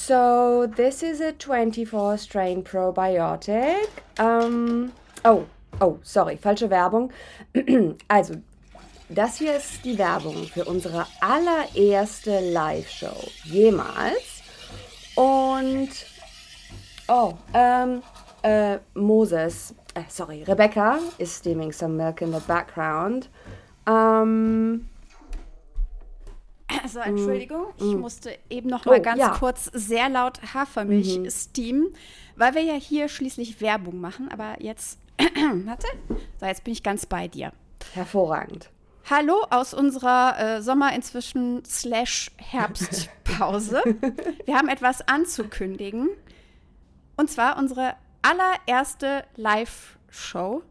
So, this is a 24 strain probiotic. Um, oh, oh, sorry, falsche Werbung. also, das hier ist die Werbung für unsere allererste Live-Show jemals. Und, oh, ähm, äh, Moses, äh, sorry, Rebecca is steaming some milk in the background. Ähm, also Entschuldigung, ich mm. musste eben noch mal oh, ganz ja. kurz sehr laut Hafermilch mhm. steamen, weil wir ja hier schließlich Werbung machen. Aber jetzt, warte, so jetzt bin ich ganz bei dir. Hervorragend. Hallo aus unserer äh, Sommer inzwischen slash Herbstpause. wir haben etwas anzukündigen. Und zwar unsere allererste Live-Show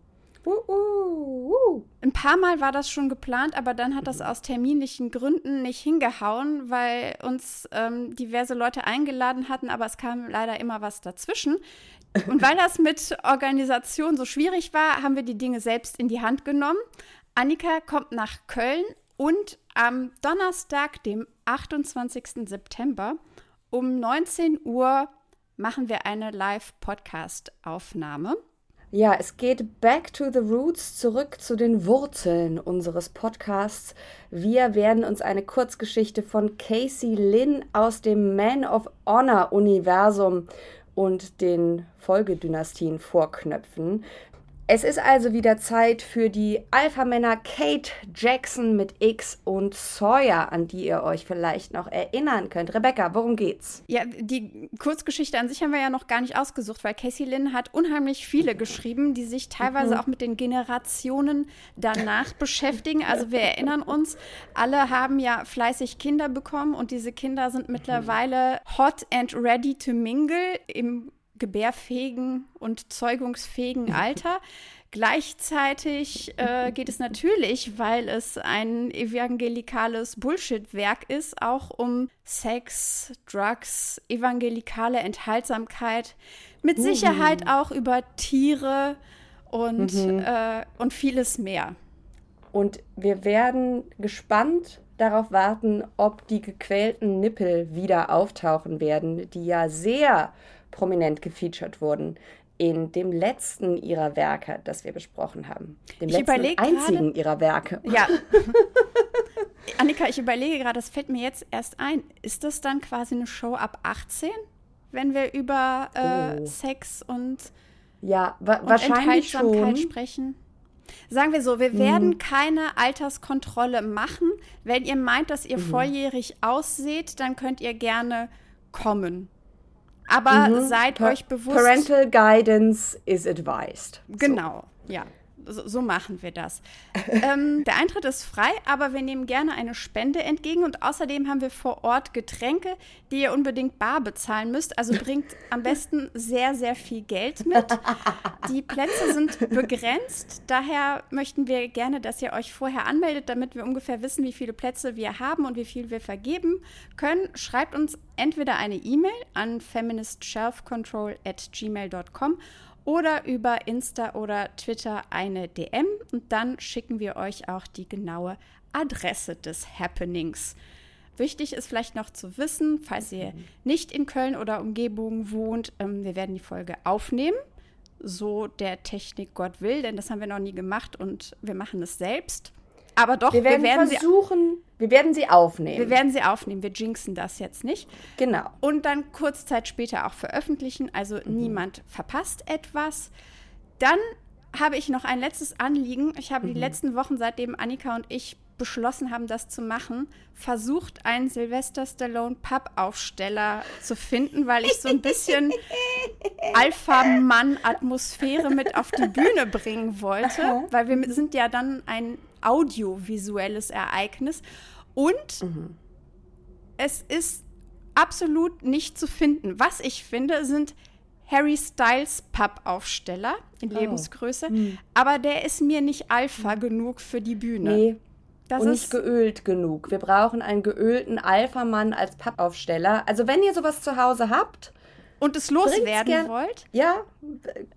Uh, uh, uh. Ein paar Mal war das schon geplant, aber dann hat das aus terminlichen Gründen nicht hingehauen, weil uns ähm, diverse Leute eingeladen hatten, aber es kam leider immer was dazwischen. Und weil das mit Organisation so schwierig war, haben wir die Dinge selbst in die Hand genommen. Annika kommt nach Köln und am Donnerstag, dem 28. September um 19 Uhr machen wir eine Live-Podcast-Aufnahme. Ja, es geht back to the roots, zurück zu den Wurzeln unseres Podcasts. Wir werden uns eine Kurzgeschichte von Casey Lynn aus dem Man of Honor Universum und den Folgedynastien vorknöpfen. Es ist also wieder Zeit für die Alpha-Männer Kate Jackson mit X und Sawyer, an die ihr euch vielleicht noch erinnern könnt. Rebecca, worum geht's? Ja, die Kurzgeschichte an sich haben wir ja noch gar nicht ausgesucht, weil Casey Lynn hat unheimlich viele geschrieben, die sich teilweise mhm. auch mit den Generationen danach beschäftigen. Also wir erinnern uns, alle haben ja fleißig Kinder bekommen und diese Kinder sind mittlerweile hot and ready to mingle im gebärfähigen und zeugungsfähigen Alter. Gleichzeitig äh, geht es natürlich, weil es ein evangelikales Bullshit-Werk ist, auch um Sex, Drugs, evangelikale Enthaltsamkeit, mit Sicherheit mhm. auch über Tiere und, mhm. äh, und vieles mehr. Und wir werden gespannt darauf warten, ob die gequälten Nippel wieder auftauchen werden, die ja sehr prominent gefeatured wurden in dem letzten ihrer Werke, das wir besprochen haben. Dem ich letzten einzigen grade, ihrer Werke. Ja. Annika, ich überlege gerade, das fällt mir jetzt erst ein. Ist das dann quasi eine Show ab 18, wenn wir über äh, oh. Sex und, ja, wa und wahrscheinlich schon. sprechen? Sagen wir so, wir hm. werden keine Alterskontrolle machen. Wenn ihr meint, dass ihr mhm. volljährig ausseht, dann könnt ihr gerne kommen. Aber mhm. seid pa euch bewusst. Parental Guidance is advised. Genau, so. ja. So, so, machen wir das. ähm, der Eintritt ist frei, aber wir nehmen gerne eine Spende entgegen und außerdem haben wir vor Ort Getränke, die ihr unbedingt bar bezahlen müsst. Also bringt am besten sehr, sehr viel Geld mit. Die Plätze sind begrenzt, daher möchten wir gerne, dass ihr euch vorher anmeldet, damit wir ungefähr wissen, wie viele Plätze wir haben und wie viel wir vergeben können. Schreibt uns entweder eine E-Mail an feministshelfcontrol at gmail.com oder über Insta oder Twitter eine DM und dann schicken wir euch auch die genaue Adresse des Happenings. Wichtig ist vielleicht noch zu wissen, falls ihr nicht in Köln oder Umgebung wohnt, ähm, wir werden die Folge aufnehmen, so der Technik Gott will, denn das haben wir noch nie gemacht und wir machen es selbst. Aber doch, wir werden, wir werden versuchen, sie, wir werden sie aufnehmen. Wir werden sie aufnehmen. Wir jinxen das jetzt nicht. Genau. Und dann kurz Zeit später auch veröffentlichen. Also mhm. niemand verpasst etwas. Dann habe ich noch ein letztes Anliegen. Ich habe mhm. die letzten Wochen, seitdem Annika und ich beschlossen haben, das zu machen, versucht, einen Sylvester Stallone Pappaufsteller zu finden, weil ich so ein bisschen Alpha-Mann-Atmosphäre mit auf die Bühne bringen wollte, weil wir sind ja dann ein audiovisuelles Ereignis und mhm. es ist absolut nicht zu finden. Was ich finde, sind Harry Styles Pappaufsteller in oh. Lebensgröße, mhm. aber der ist mir nicht Alpha genug für die Bühne. Nee. Das und nicht geölt genug. Wir brauchen einen geölten Alpha-Mann als Pappaufsteller. Also wenn ihr sowas zu Hause habt, und es loswerden wollt. Ja,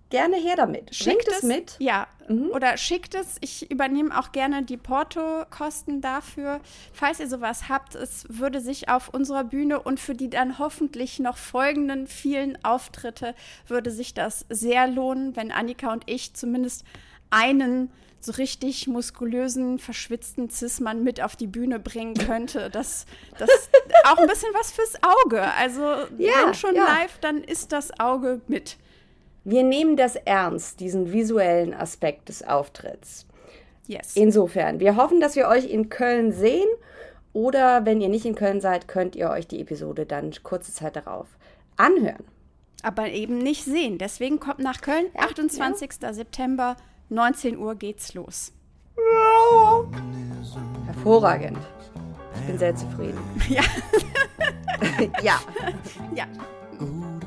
gerne her damit. Schickt es mit. Ja, mhm. oder schickt es. Ich übernehme auch gerne die Portokosten dafür. Falls ihr sowas habt, es würde sich auf unserer Bühne und für die dann hoffentlich noch folgenden vielen Auftritte würde sich das sehr lohnen, wenn Annika und ich zumindest einen so richtig muskulösen, verschwitzten Cis-Mann mit auf die Bühne bringen könnte. Das, das auch ein bisschen was fürs Auge. Also ja, wenn schon ja. live, dann ist das Auge mit. Wir nehmen das ernst, diesen visuellen Aspekt des Auftritts. Yes. Insofern, wir hoffen, dass wir euch in Köln sehen. Oder wenn ihr nicht in Köln seid, könnt ihr euch die Episode dann kurze Zeit darauf anhören. Aber eben nicht sehen. Deswegen kommt nach Köln, ja, 28. Ja. September 19 Uhr geht's los. Hervorragend. Ich bin sehr zufrieden. Ja. ja. ja. Ähm.